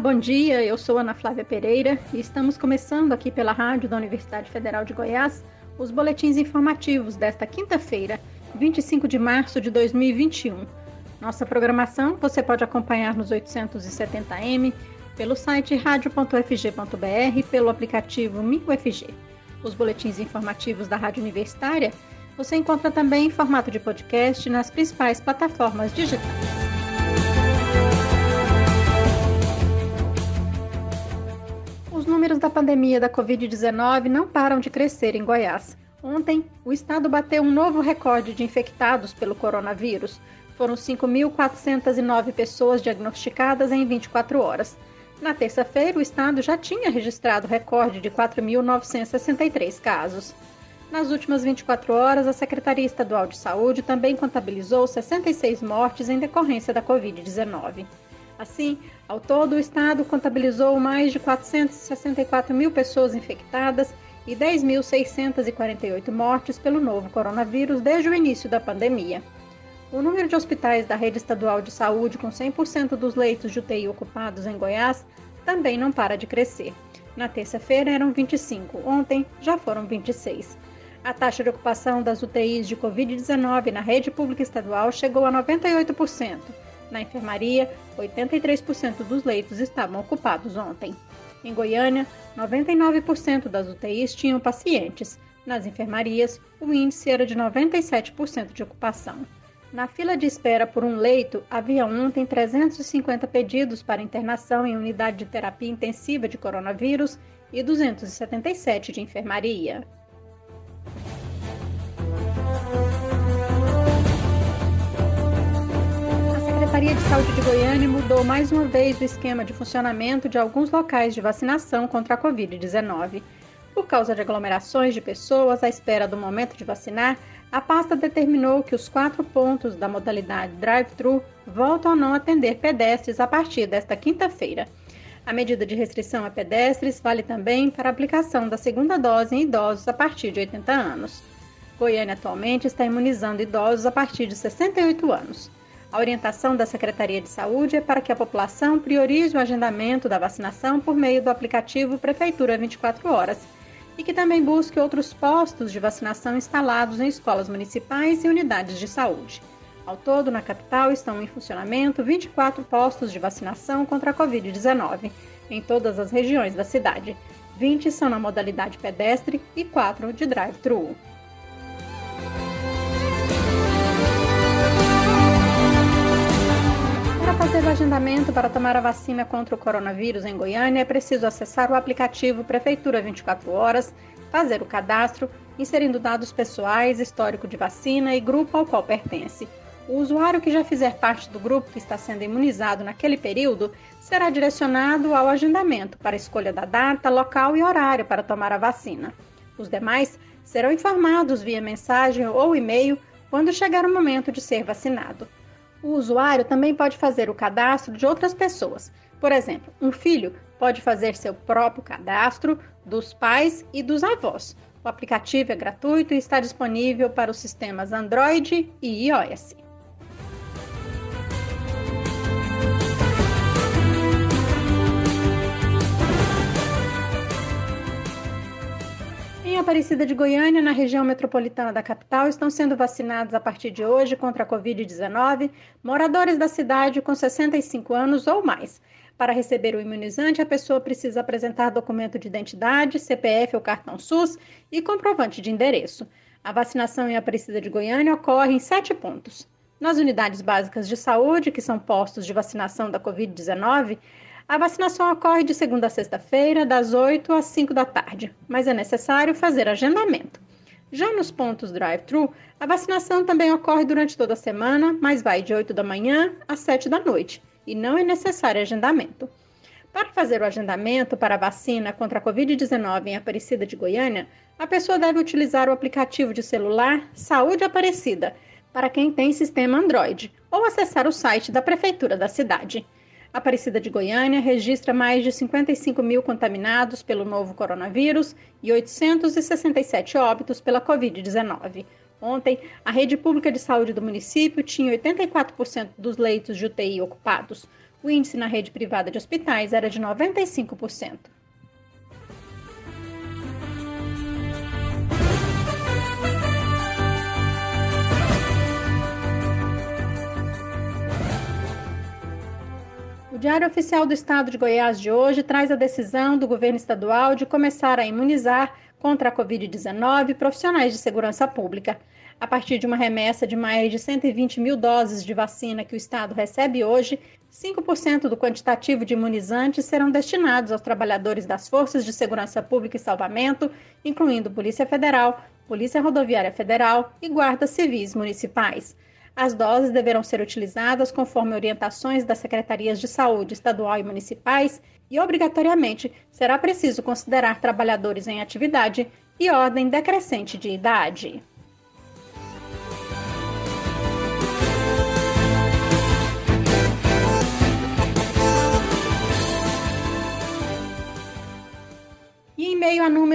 Bom dia. Eu sou Ana Flávia Pereira e estamos começando aqui pela rádio da Universidade Federal de Goiás os boletins informativos desta quinta-feira, 25 de março de 2021. Nossa programação você pode acompanhar nos 870m, pelo site radio.fg.br, pelo aplicativo MinUFG. Os boletins informativos da Rádio Universitária você encontra também em formato de podcast nas principais plataformas digitais. Números da pandemia da Covid-19 não param de crescer em Goiás. Ontem, o estado bateu um novo recorde de infectados pelo coronavírus. Foram 5.409 pessoas diagnosticadas em 24 horas. Na terça-feira, o estado já tinha registrado recorde de 4.963 casos. Nas últimas 24 horas, a Secretaria Estadual de Saúde também contabilizou 66 mortes em decorrência da Covid-19. Assim, ao todo, o estado contabilizou mais de 464 mil pessoas infectadas e 10.648 mortes pelo novo coronavírus desde o início da pandemia. O número de hospitais da rede estadual de saúde com 100% dos leitos de UTI ocupados em Goiás também não para de crescer. Na terça-feira eram 25, ontem já foram 26. A taxa de ocupação das UTIs de Covid-19 na rede pública estadual chegou a 98%. Na enfermaria, 83% dos leitos estavam ocupados ontem. Em Goiânia, 99% das UTIs tinham pacientes. Nas enfermarias, o índice era de 97% de ocupação. Na fila de espera por um leito, havia ontem 350 pedidos para internação em unidade de terapia intensiva de coronavírus e 277 de enfermaria. Secretaria de Saúde de Goiânia mudou mais uma vez o esquema de funcionamento de alguns locais de vacinação contra a Covid-19. Por causa de aglomerações de pessoas à espera do momento de vacinar, a pasta determinou que os quatro pontos da modalidade drive-thru voltam a não atender pedestres a partir desta quinta-feira. A medida de restrição a pedestres vale também para a aplicação da segunda dose em idosos a partir de 80 anos. Goiânia atualmente está imunizando idosos a partir de 68 anos. A orientação da Secretaria de Saúde é para que a população priorize o agendamento da vacinação por meio do aplicativo Prefeitura 24 Horas e que também busque outros postos de vacinação instalados em escolas municipais e unidades de saúde. Ao todo, na capital estão em funcionamento 24 postos de vacinação contra a Covid-19 em todas as regiões da cidade. 20 são na modalidade pedestre e 4 de drive-thru. Fazer o agendamento para tomar a vacina contra o coronavírus em Goiânia, é preciso acessar o aplicativo Prefeitura 24 Horas, fazer o cadastro, inserindo dados pessoais, histórico de vacina e grupo ao qual pertence. O usuário que já fizer parte do grupo que está sendo imunizado naquele período será direcionado ao agendamento para escolha da data, local e horário para tomar a vacina. Os demais serão informados via mensagem ou e-mail quando chegar o momento de ser vacinado. O usuário também pode fazer o cadastro de outras pessoas. Por exemplo, um filho pode fazer seu próprio cadastro dos pais e dos avós. O aplicativo é gratuito e está disponível para os sistemas Android e iOS. Aparecida de Goiânia, na região metropolitana da capital, estão sendo vacinados a partir de hoje contra a Covid-19 moradores da cidade com 65 anos ou mais. Para receber o imunizante, a pessoa precisa apresentar documento de identidade, CPF ou cartão SUS e comprovante de endereço. A vacinação em Aparecida de Goiânia ocorre em sete pontos. Nas unidades básicas de saúde, que são postos de vacinação da Covid-19, a vacinação ocorre de segunda a sexta-feira, das 8 às 5 da tarde, mas é necessário fazer agendamento. Já nos pontos drive-thru, a vacinação também ocorre durante toda a semana, mas vai de 8 da manhã às 7 da noite e não é necessário agendamento. Para fazer o agendamento para a vacina contra a Covid-19 em Aparecida de Goiânia, a pessoa deve utilizar o aplicativo de celular Saúde Aparecida para quem tem sistema Android ou acessar o site da Prefeitura da cidade. Aparecida de Goiânia registra mais de 55 mil contaminados pelo novo coronavírus e 867 óbitos pela Covid-19. Ontem, a rede pública de saúde do município tinha 84% dos leitos de UTI ocupados. O índice na rede privada de hospitais era de 95%. O Diário Oficial do Estado de Goiás de hoje traz a decisão do governo estadual de começar a imunizar contra a Covid-19 profissionais de segurança pública. A partir de uma remessa de mais de 120 mil doses de vacina que o Estado recebe hoje, 5% do quantitativo de imunizantes serão destinados aos trabalhadores das Forças de Segurança Pública e Salvamento, incluindo Polícia Federal, Polícia Rodoviária Federal e guardas civis municipais. As doses deverão ser utilizadas conforme orientações das secretarias de saúde estadual e municipais e, obrigatoriamente, será preciso considerar trabalhadores em atividade e ordem decrescente de idade.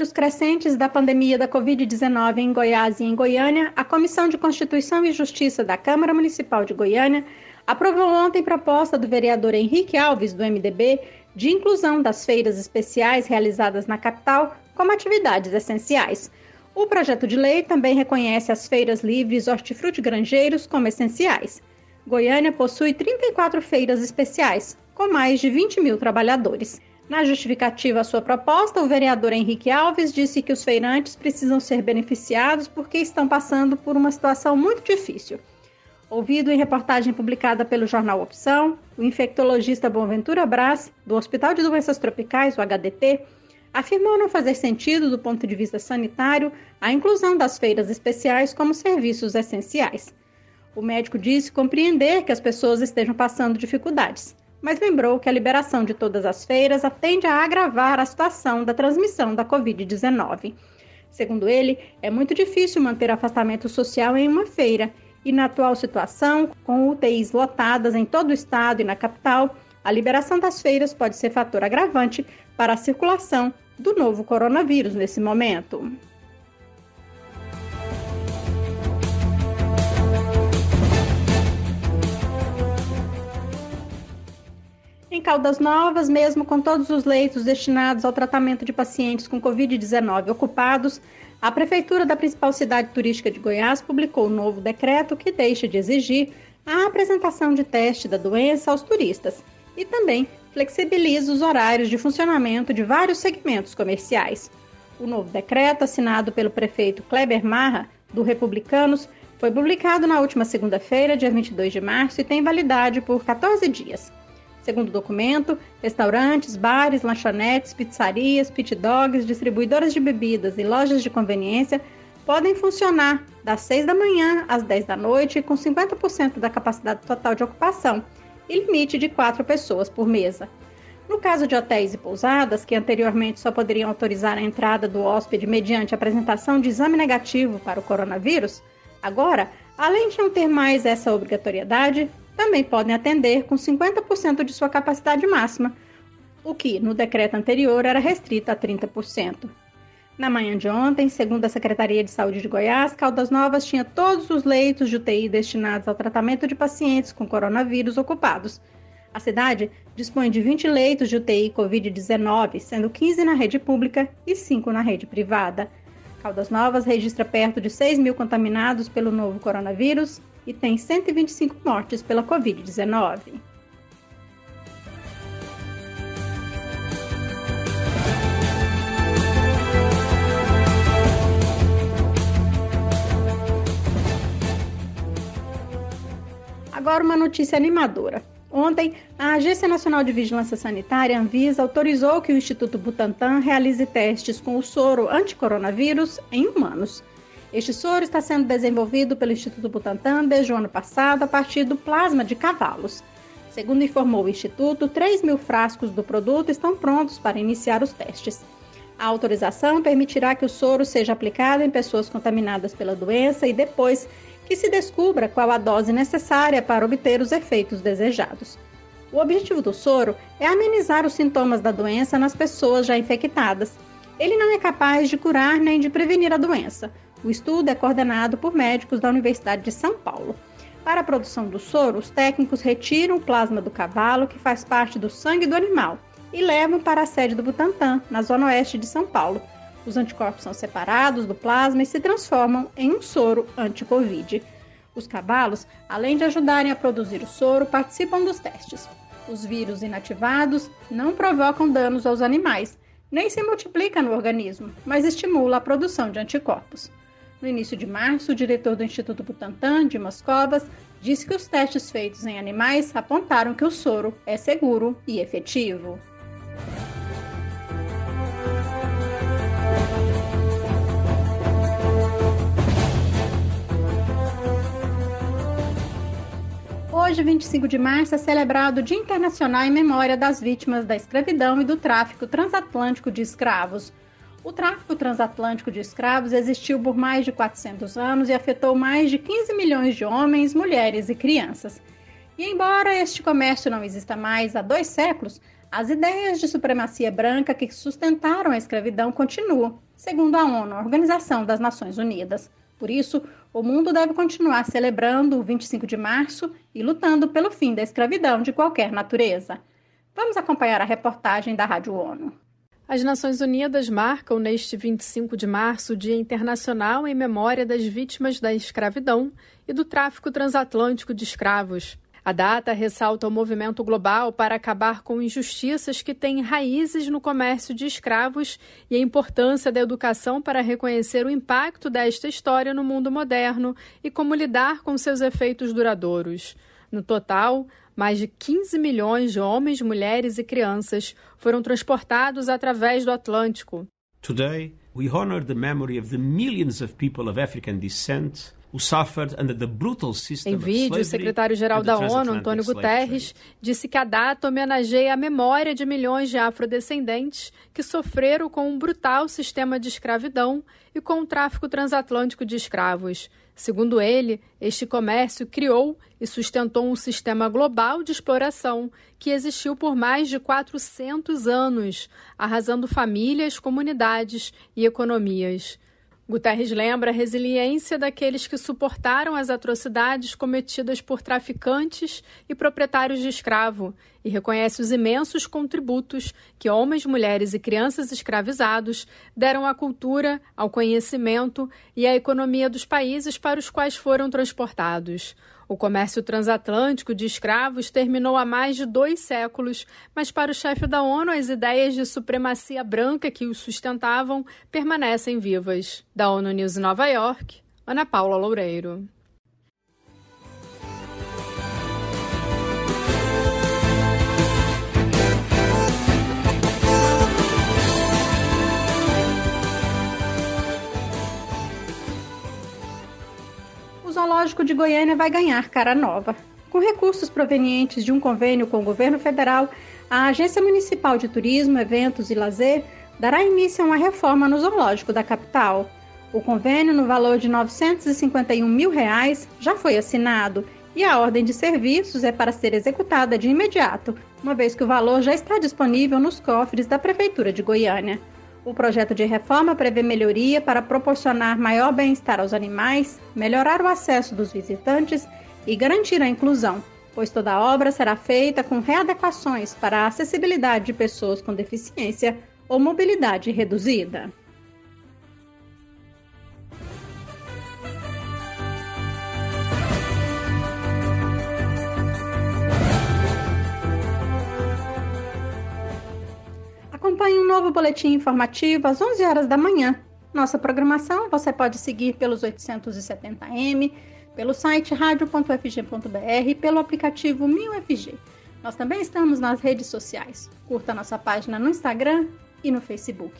Números crescentes da pandemia da Covid-19 em Goiás e em Goiânia, a Comissão de Constituição e Justiça da Câmara Municipal de Goiânia aprovou ontem proposta do vereador Henrique Alves, do MDB, de inclusão das feiras especiais realizadas na capital como atividades essenciais. O projeto de lei também reconhece as feiras livres hortifruti-granjeiros como essenciais. Goiânia possui 34 feiras especiais, com mais de 20 mil trabalhadores. Na justificativa à sua proposta, o vereador Henrique Alves disse que os feirantes precisam ser beneficiados porque estão passando por uma situação muito difícil. Ouvido em reportagem publicada pelo jornal Opção, o infectologista Boaventura Brás, do Hospital de Doenças Tropicais, o HDT, afirmou não fazer sentido, do ponto de vista sanitário, a inclusão das feiras especiais como serviços essenciais. O médico disse compreender que as pessoas estejam passando dificuldades, mas lembrou que a liberação de todas as feiras tende a agravar a situação da transmissão da Covid-19. Segundo ele, é muito difícil manter afastamento social em uma feira e, na atual situação, com UTIs lotadas em todo o estado e na capital, a liberação das feiras pode ser fator agravante para a circulação do novo coronavírus nesse momento. Em Caldas Novas, mesmo com todos os leitos destinados ao tratamento de pacientes com Covid-19 ocupados, a Prefeitura da principal cidade turística de Goiás publicou um novo decreto que deixa de exigir a apresentação de teste da doença aos turistas e também flexibiliza os horários de funcionamento de vários segmentos comerciais. O novo decreto, assinado pelo prefeito Kleber Marra, do Republicanos, foi publicado na última segunda-feira, dia 22 de março, e tem validade por 14 dias. Segundo o documento, restaurantes, bares, lanchonetes, pizzarias, pit dogs, distribuidoras de bebidas e lojas de conveniência podem funcionar das 6 da manhã às 10 da noite com 50% da capacidade total de ocupação e limite de 4 pessoas por mesa. No caso de hotéis e pousadas, que anteriormente só poderiam autorizar a entrada do hóspede mediante apresentação de exame negativo para o coronavírus, agora, além de não ter mais essa obrigatoriedade, também podem atender com 50% de sua capacidade máxima, o que no decreto anterior era restrito a 30%. Na manhã de ontem, segundo a Secretaria de Saúde de Goiás, Caldas Novas tinha todos os leitos de UTI destinados ao tratamento de pacientes com coronavírus ocupados. A cidade dispõe de 20 leitos de UTI Covid-19, sendo 15 na rede pública e 5 na rede privada. Caldas Novas registra perto de 6 mil contaminados pelo novo coronavírus e tem 125 mortes pela Covid-19. Agora uma notícia animadora. Ontem, a Agência Nacional de Vigilância Sanitária, Anvisa, autorizou que o Instituto Butantan realize testes com o soro anticoronavírus em humanos. Este soro está sendo desenvolvido pelo Instituto Butantan desde o ano passado a partir do plasma de cavalos. Segundo informou o Instituto, 3 mil frascos do produto estão prontos para iniciar os testes. A autorização permitirá que o soro seja aplicado em pessoas contaminadas pela doença e depois que se descubra qual a dose necessária para obter os efeitos desejados. O objetivo do soro é amenizar os sintomas da doença nas pessoas já infectadas. Ele não é capaz de curar nem de prevenir a doença. O estudo é coordenado por médicos da Universidade de São Paulo. Para a produção do soro, os técnicos retiram o plasma do cavalo, que faz parte do sangue do animal, e levam para a sede do Butantan, na zona oeste de São Paulo. Os anticorpos são separados do plasma e se transformam em um soro anti-Covid. Os cavalos, além de ajudarem a produzir o soro, participam dos testes. Os vírus inativados não provocam danos aos animais, nem se multiplicam no organismo, mas estimulam a produção de anticorpos. No início de março, o diretor do Instituto Butantan, Dimas Covas, disse que os testes feitos em animais apontaram que o soro é seguro e efetivo. Hoje, 25 de março, é celebrado o Dia Internacional em memória das vítimas da escravidão e do tráfico transatlântico de escravos. O tráfico transatlântico de escravos existiu por mais de 400 anos e afetou mais de 15 milhões de homens, mulheres e crianças. E embora este comércio não exista mais há dois séculos, as ideias de supremacia branca que sustentaram a escravidão continuam, segundo a ONU, a Organização das Nações Unidas. Por isso, o mundo deve continuar celebrando o 25 de março e lutando pelo fim da escravidão de qualquer natureza. Vamos acompanhar a reportagem da Rádio ONU. As Nações Unidas marcam neste 25 de março o Dia Internacional em memória das vítimas da escravidão e do tráfico transatlântico de escravos. A data ressalta o movimento global para acabar com injustiças que têm raízes no comércio de escravos e a importância da educação para reconhecer o impacto desta história no mundo moderno e como lidar com seus efeitos duradouros. No total, mais de 15 milhões de homens, mulheres e crianças foram transportados através do Atlântico. Today, we honor the memory of the millions of people of African descent em vídeo, o secretário-geral da ONU, Antônio Guterres, disse que a data homenageia a memória de milhões de afrodescendentes que sofreram com um brutal sistema de escravidão e com o tráfico transatlântico de escravos. Segundo ele, este comércio criou e sustentou um sistema global de exploração que existiu por mais de 400 anos, arrasando famílias, comunidades e economias. Guterres lembra a resiliência daqueles que suportaram as atrocidades cometidas por traficantes e proprietários de escravo e reconhece os imensos contributos que homens, mulheres e crianças escravizados deram à cultura, ao conhecimento e à economia dos países para os quais foram transportados. O comércio transatlântico de escravos terminou há mais de dois séculos, mas para o chefe da ONU, as ideias de supremacia branca que os sustentavam permanecem vivas. Da ONU News Nova York, Ana Paula Loureiro. Zoológico de Goiânia vai ganhar cara nova. Com recursos provenientes de um convênio com o governo federal, a Agência Municipal de Turismo, Eventos e Lazer dará início a uma reforma no zoológico da capital. O convênio, no valor de 951 mil reais, já foi assinado e a ordem de serviços é para ser executada de imediato, uma vez que o valor já está disponível nos cofres da Prefeitura de Goiânia. O projeto de reforma prevê melhoria para proporcionar maior bem-estar aos animais, melhorar o acesso dos visitantes e garantir a inclusão, pois toda a obra será feita com readequações para a acessibilidade de pessoas com deficiência ou mobilidade reduzida. Boletim informativo às 11 horas da manhã. Nossa programação você pode seguir pelos 870m, pelo site radio.fg.br e pelo aplicativo 1000FG. Nós também estamos nas redes sociais. Curta nossa página no Instagram e no Facebook.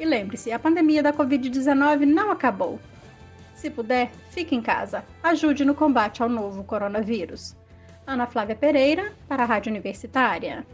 E lembre-se, a pandemia da Covid-19 não acabou. Se puder, fique em casa. Ajude no combate ao novo coronavírus. Ana Flávia Pereira, para a Rádio Universitária.